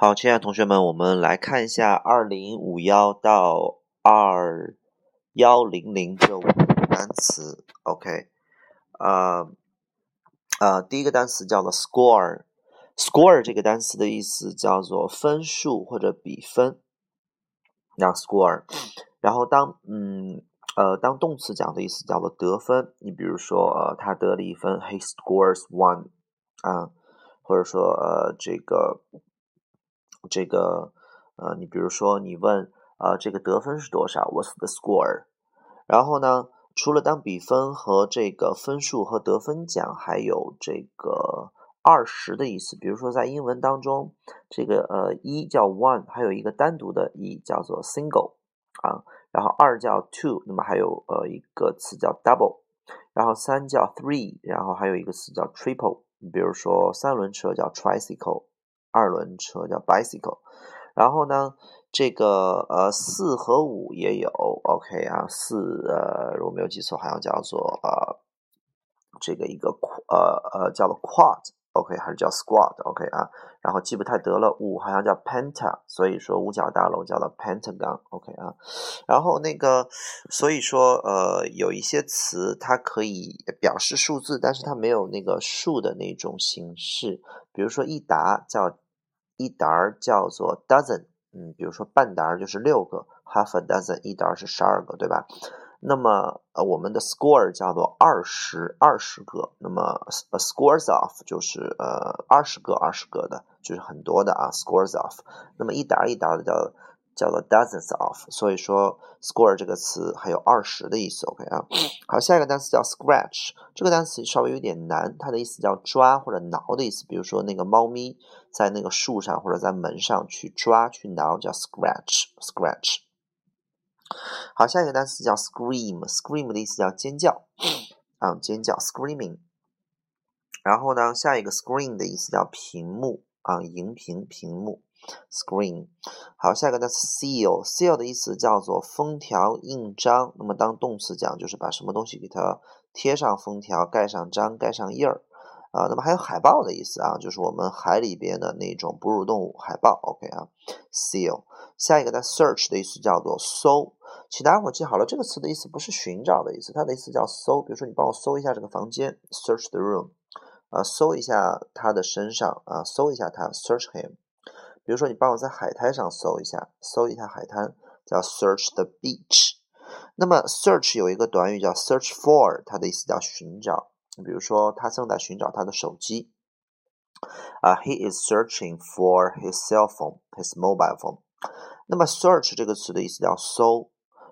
好，亲爱的同学们，我们来看一下二零五幺到二幺零零这五个单词。OK，呃呃，第一个单词叫做 score，score 这个单词的意思叫做分数或者比分。那 score，然后当嗯呃当动词讲的意思叫做得分。你比如说，呃，他得了一分，he scores one 啊，或者说呃这个。这个，呃，你比如说，你问，呃，这个得分是多少？What's the score？然后呢，除了当比分和这个分数和得分讲，还有这个二十的意思。比如说，在英文当中，这个呃一叫 one，还有一个单独的一叫做 single 啊，然后二叫 two，那么还有呃一个词叫 double，然后三叫 three，然后还有一个词叫 triple。你比如说，三轮车叫 tricycle。二轮车叫 bicycle，然后呢，这个呃四和五也有，OK 啊，四呃如果没有记错，好像叫做呃这个一个呃呃叫做 quad OK，还是叫 squad，OK 啊，然后记不太得了，五好像叫 penta，所以说五角大楼叫做 pentagon，OK 啊，然后那个所以说呃有一些词它可以表示数字，但是它没有那个数的那种形式。比如说一沓叫一沓叫做 dozen，嗯，比如说半沓就是六个，half a dozen 一沓是十二个，对吧？那么呃我们的 score 叫做二十二十个，那么 scores of 就是呃二十个二十个的，就是很多的啊，scores of，那么一沓一沓的叫。叫做 dozens of，所以说 score 这个词还有二十的意思，OK 啊。好，下一个单词叫 scratch，这个单词稍微有点难，它的意思叫抓或者挠的意思。比如说那个猫咪在那个树上或者在门上去抓去挠，叫 scratch，scratch。好，下一个单词叫 scream，scream 的意思叫尖叫，啊，尖叫，screaming。然后呢，下一个 screen 的意思叫屏幕，啊，荧屏，屏幕。Screen，好，下一个单词 seal，seal 的意思叫做封条、印章。那么当动词讲，就是把什么东西给它贴上封条、盖上章、盖上印儿啊。那么还有海报的意思啊，就是我们海里边的那种哺乳动物海报。OK 啊，seal。下一个在 search 的意思叫做搜，请大家伙记好了，这个词的意思不是寻找的意思，它的意思叫搜。比如说你帮我搜一下这个房间，search the room，啊，搜一下他的身上啊，搜一下他，search him。比如说，你帮我在海滩上搜一下，搜一下海滩，叫 search the beach。那么 search 有一个短语叫 search for，它的意思叫寻找。比如说，他正在寻找他的手机。啊，he is searching for his cell phone，his mobile phone。那么 search 这个词的意思叫搜。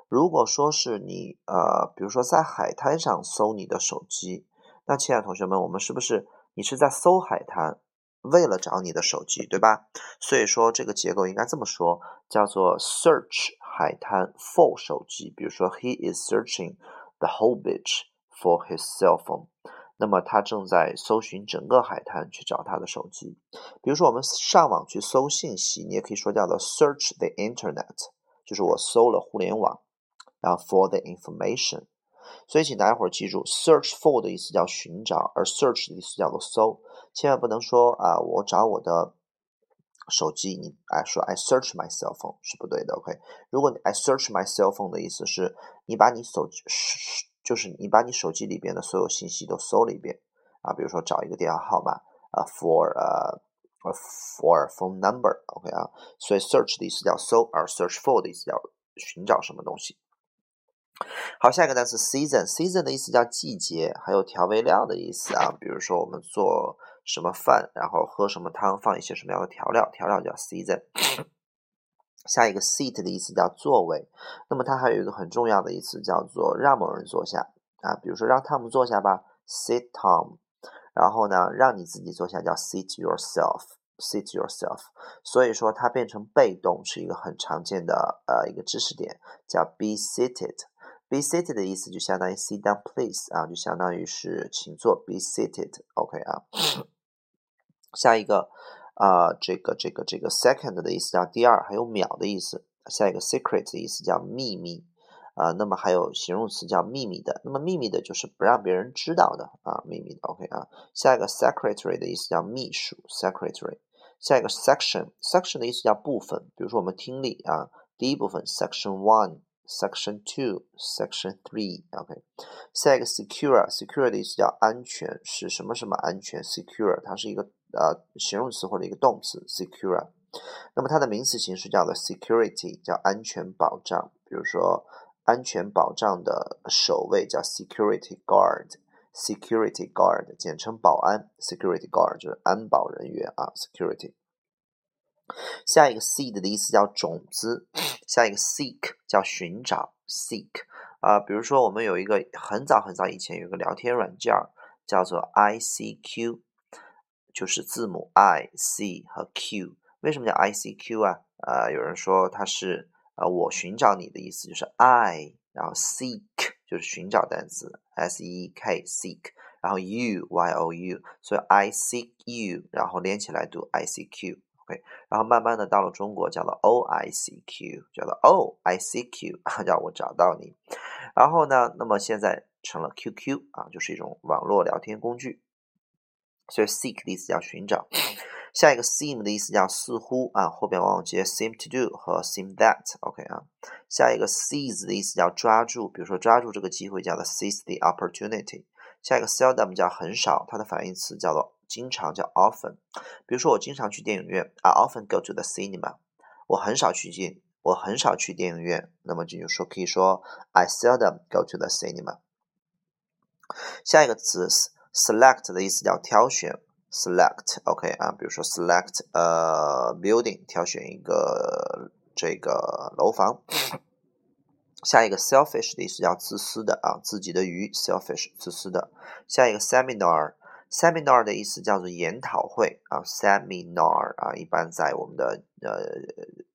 如果说是你呃，比如说在海滩上搜你的手机，那亲爱的同学们，我们是不是你是在搜海滩？为了找你的手机，对吧？所以说这个结构应该这么说，叫做 search 海滩 for 手机。比如说，he is searching the whole beach for his cell phone。那么他正在搜寻整个海滩去找他的手机。比如说，我们上网去搜信息，你也可以说叫做 search the internet，就是我搜了互联网，然后 for the information。所以，请大家伙儿记住，search for 的意思叫寻找，而 search 的意思叫做搜。千万不能说啊，我找我的手机，你哎说 I search my cell phone 是不对的。OK，如果你 I search my cell phone 的意思是你把你手机就是你把你手机里边的所有信息都搜了一遍啊，比如说找一个电话号码啊，for 呃 for phone number。OK 啊，所以 search 的意思叫搜，而 search for 的意思叫寻找什么东西。好，下一个单词 season，season 的意思叫季节，还有调味料的意思啊。比如说我们做什么饭，然后喝什么汤，放一些什么样的调料，调料叫 season。下一个 seat 的意思叫座位，那么它还有一个很重要的意思叫做让某人坐下啊。比如说让汤姆坐下吧，sit Tom。然后呢，让你自己坐下叫 sit yourself，sit yourself。所以说它变成被动是一个很常见的呃一个知识点，叫 be seated。Be seated 的意思就相当于 sit down please 啊，就相当于是请坐。Be seated，OK 啊。下一个啊，这个这个这个 second 的意思叫第二，还有秒的意思。下一个 secret 的意思叫秘密啊，那么还有形容词叫秘密的。那么秘密的就是不让别人知道的啊，秘密的。OK 啊。下一个 secretary 的意思叫秘书，secretary。下一个 section，section 的意思叫部分，比如说我们听力啊，第一部分 section one。Section two, Section three, OK。下一个 secure, secure 的意思叫安全，是什么什么安全？secure 它是一个呃形容词或者一个动词，secure。那么它的名词形式叫做 security，叫安全保障。比如说安全保障的守卫叫 security guard，security guard 简称保安，security guard 就是安保人员啊，security。下一个 seed 的意思叫种子，下一个 seek 叫寻找，seek 啊，比如说我们有一个很早很早以前有个聊天软件叫做 ICQ，就是字母 I、C 和 Q。为什么叫 ICQ 啊？呃，有人说它是呃我寻找你的意思，就是 I，然后 seek 就是寻找单词，S E K seek，然后 U Y O U，所以 I seek you，然后连起来读 ICQ。OK，然后慢慢的到了中国，叫做 O I C Q，叫做 O I C Q，叫我找到你。然后呢，那么现在成了 QQ 啊，就是一种网络聊天工具。所以 seek 的意思叫寻找。下一个 seem 的意思叫似乎啊，后边往往接 seem to do 和 seem that。OK 啊，下一个 seize 的意思叫抓住，比如说抓住这个机会叫做 seize the opportunity。下一个 seldom 叫很少，它的反义词叫做。经常叫 often，比如说我经常去电影院，I often go to the cinema。我很少去电，我很少去电影院，那么这就说可以说 I seldom go to the cinema。下一个词 select 的意思叫挑选，select，OK 啊，比如说 select a building，挑选一个这个楼房。下一个 selfish 的意思叫自私的啊，自己的鱼，selfish，自私的。下一个 seminar。Seminar 的意思叫做研讨会啊，Seminar 啊，一般在我们的呃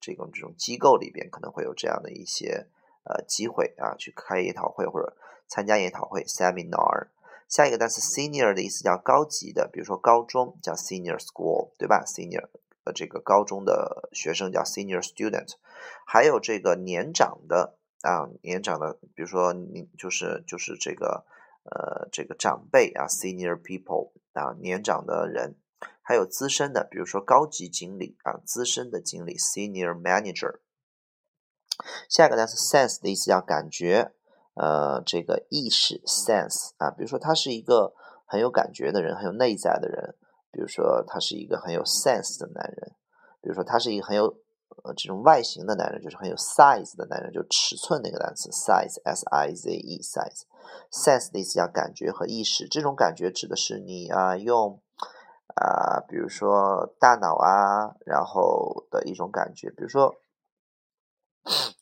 这种这种机构里边可能会有这样的一些呃机会啊，去开研讨会或者参加研讨会。Seminar，下一个单词 Senior 的意思叫高级的，比如说高中叫 Senior School，对吧？Senior 呃这个高中的学生叫 Senior Student，还有这个年长的啊年长的，比如说你就是就是这个。呃，这个长辈啊，senior people 啊，年长的人，还有资深的，比如说高级经理啊，资深的经理，senior manager。下一个单词 sense 的意思叫感觉，呃，这个意识 sense 啊，比如说他是一个很有感觉的人，很有内在的人，比如说他是一个很有 sense 的男人，比如说他是一个很有呃这种外形的男人，就是很有 size 的男人，就尺寸那个单词 size s i z e size。sense 的意思叫感觉和意识，这种感觉指的是你啊用啊，比如说大脑啊，然后的一种感觉，比如说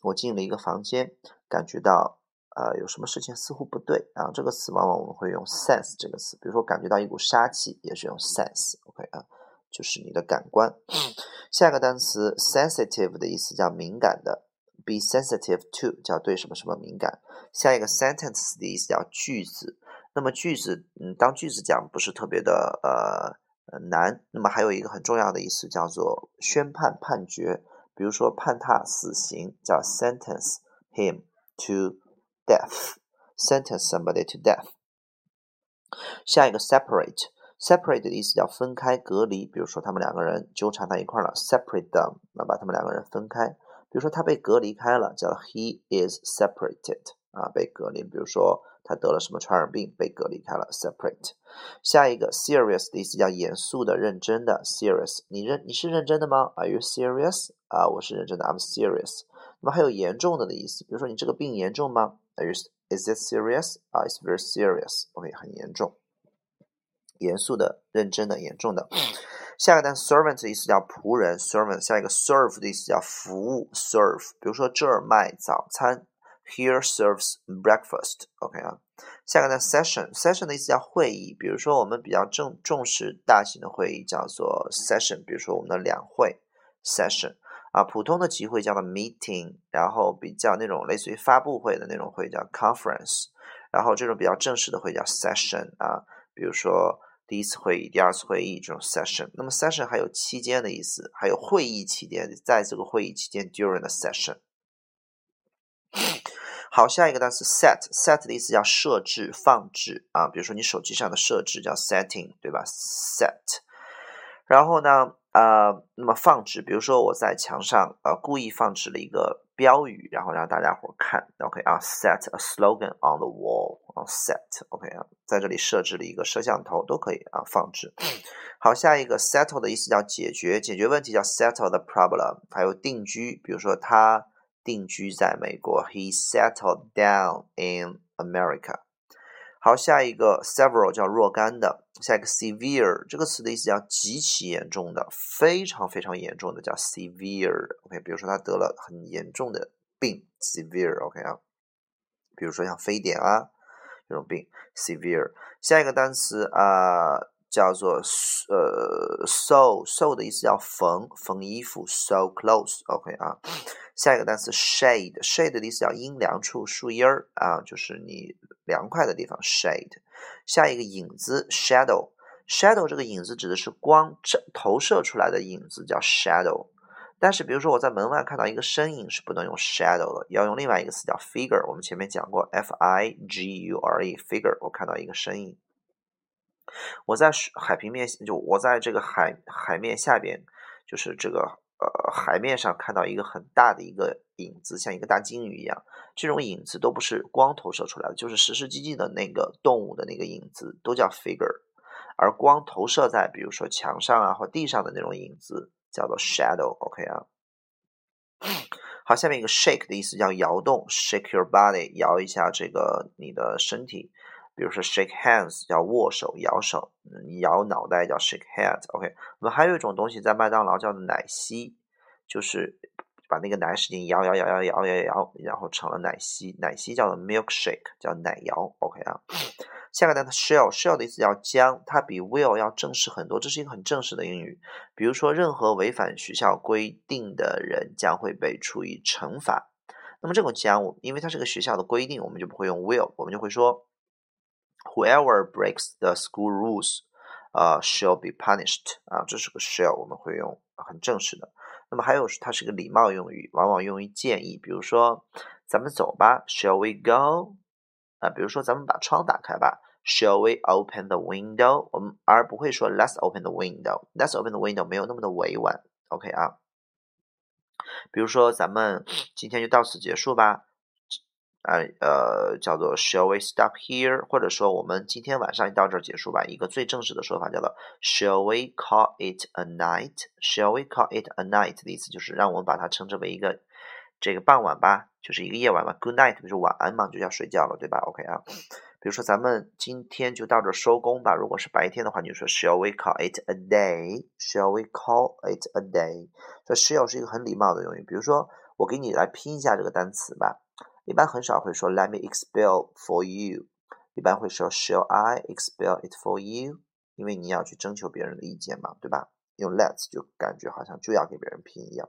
我进了一个房间，感觉到呃有什么事情似乎不对啊，这个词往往我们会用 sense 这个词，比如说感觉到一股杀气，也是用 sense，OK 啊，就是你的感官。下一个单词 sensitive 的意思叫敏感的。Be sensitive to 叫对什么什么敏感。下一个 sentence 的意思叫句子。那么句子，嗯，当句子讲不是特别的呃难。那么还有一个很重要的意思叫做宣判判决。比如说判他死刑叫 sentence him to death。Sentence somebody to death。下一个 separate，separate 的意思叫分开隔离。比如说他们两个人纠缠在一块了，separate them，那把他们两个人分开。比如说他被隔离开了，叫 he is separated 啊，被隔离。比如说他得了什么传染病，被隔离开了，separate。下一个 serious 的意思叫严肃的、认真的，serious。你认你是认真的吗？Are you serious？啊，我是认真的，I'm serious。那么还有严重的的意思，比如说你这个病严重吗？Are you is serious？啊？Is very serious。OK，很严重，严肃的、认真的、严重的。下一个单词 servant 的意思叫仆人，servant。下一个 serve 的意思叫服务，serve。比如说这儿卖早餐，here serves breakfast。OK 啊。下一个单 session，session 的意思叫会议。比如说我们比较重重视大型的会议叫做 session，比如说我们的两会 session 啊。普通的集会叫做 meeting，然后比较那种类似于发布会的那种会叫 conference，然后这种比较正式的会叫 session 啊。比如说。第一次会议、第二次会议这种 session，那么 session 还有期间的意思，还有会议期间，在这个会议期间 during the session。好，下一个单词 set，set 的意思叫设置、放置啊，比如说你手机上的设置叫 setting，对吧？set。然后呢，呃，那么放置，比如说我在墙上呃故意放置了一个标语，然后让大家伙看，OK 啊，set a slogan on the wall 啊，set，OK 啊，在这里设置了一个摄像头都可以啊放置。好，下一个 settle 的意思叫解决，解决问题叫 settle the problem，还有定居，比如说他定居在美国，he settled down in America。好，下一个 several 叫若干的，下一个 severe 这个词的意思叫极其严重的，非常非常严重的叫 severe。OK，比如说他得了很严重的病，severe。OK 啊，比如说像非典啊这种病，severe。下一个单词啊叫做呃 sew sew 的意思叫缝缝衣服，sew clothes。OK 啊。下一个单词 shade，shade 的意思叫阴凉处、树荫儿啊，就是你凉快的地方。shade。下一个影子 shadow，shadow 这个影子指的是光投射出来的影子，叫 shadow。但是比如说我在门外看到一个身影，是不能用 shadow 的，要用另外一个词叫 figure。我们前面讲过 f i g u r e，figure。我看到一个身影，我在海平面就我在这个海海面下边，就是这个。呃，海面上看到一个很大的一个影子，像一个大鲸鱼一样，这种影子都不是光投射出来的，就是实实际际的那个动物的那个影子，都叫 figure。而光投射在比如说墙上啊或地上的那种影子叫做 shadow。OK 啊，好，下面一个 shake 的意思叫摇动，shake your body，摇一下这个你的身体。比如说 shake hands 叫握手、摇手，摇脑袋叫 shake head。OK，我们还有一种东西在麦当劳叫做奶昔，就是把那个奶使劲摇摇摇摇摇摇摇，然后成了奶昔。奶昔叫做 milkshake，叫奶摇。OK 啊，下个单词 shall，shall 的意思叫将，它比 will 要正式很多，这是一个很正式的英语。比如说，任何违反学校规定的人将会被处以惩罚。那么这种将，因为它是个学校的规定，我们就不会用 will，我们就会说。Whoever breaks the school rules，啊，shall be punished。啊，这是个 shall，我们会用很正式的。那么还有是它是个礼貌用语，往往用于建议。比如说，咱们走吧，Shall we go？啊，比如说咱们把窗打开吧，Shall we open the window？我们而不会说 Let's open the window。Let's open the window 没有那么的委婉。OK 啊。比如说咱们今天就到此结束吧。啊，呃，叫做 Shall we stop here？或者说我们今天晚上就到这儿结束吧。一个最正式的说法叫做 Shall we call it a night？Shall we call it a night？的意思就是让我们把它称之为一个这个傍晚吧，就是一个夜晚吧。Good night 就是晚安嘛，就要睡觉了，对吧？OK 啊。比如说咱们今天就到这儿收工吧。如果是白天的话，你就说 Shall we call it a day？Shall we call it a day？这 shall 是一个很礼貌的用语。比如说我给你来拼一下这个单词吧。一般很少会说 Let me expel for you，一般会说 Shall I expel it for you？因为你要去征求别人的意见嘛，对吧？用 let's 就感觉好像就要给别人拼一样。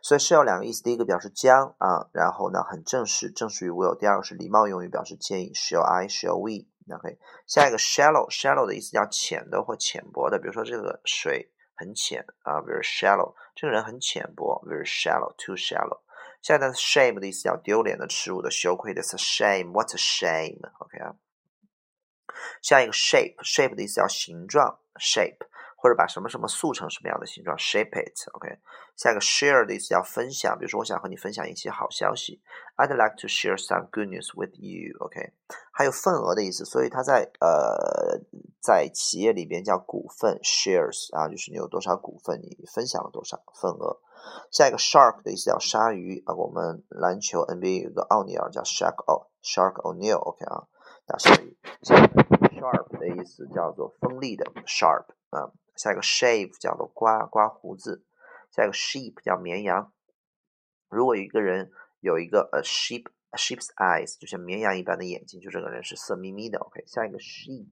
所以 shall 两个意思，第一个表示将啊，然后呢很正式，正式于 will；第二个是礼貌用语，表示建议，Shall I？Shall we？那可以。下一个 shallow，shallow 的意思叫浅的或浅薄的，比如说这个水很浅啊，very shallow，这个人很浅薄，very shallow，too shallow。下一个 shame 的意思叫丢脸的、耻辱的、羞愧的，是 shame，what a shame，OK 啊。下一个 shape，shape 的意思叫形状，shape 或者把什么什么塑成什么样的形状，shape it，OK。下一个 share 的意思叫分享，比如说我想和你分享一些好消息，I'd like to share some good news with you，OK。还有份额的意思，所以它在呃在企业里边叫股份 shares 啊，就是你有多少股份，你分享了多少份额。下一个 shark 的意思叫鲨鱼啊，我们篮球 NBA 有个奥尼尔叫 Shark O Shark O'Neal，OK 啊，大鲨鱼。下一个 sharp 的意思叫做锋利的 sharp 啊。下一个 shave 叫做刮刮胡子。下一个 sheep 叫绵羊。如果一个人有一个 a sheep sheep's eyes，就像绵羊一般的眼睛，就这个人是色眯眯的。OK，下一个 sheet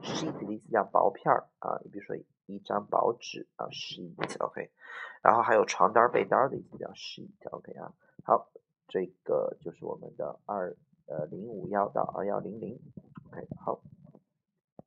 sheet 的意思叫薄片儿啊，你比如说一张薄纸啊 sheet OK。然后还有床单被单的意思叫 sheet，OK 啊，好，这个就是我们的二呃零五幺到二幺零零，OK 好。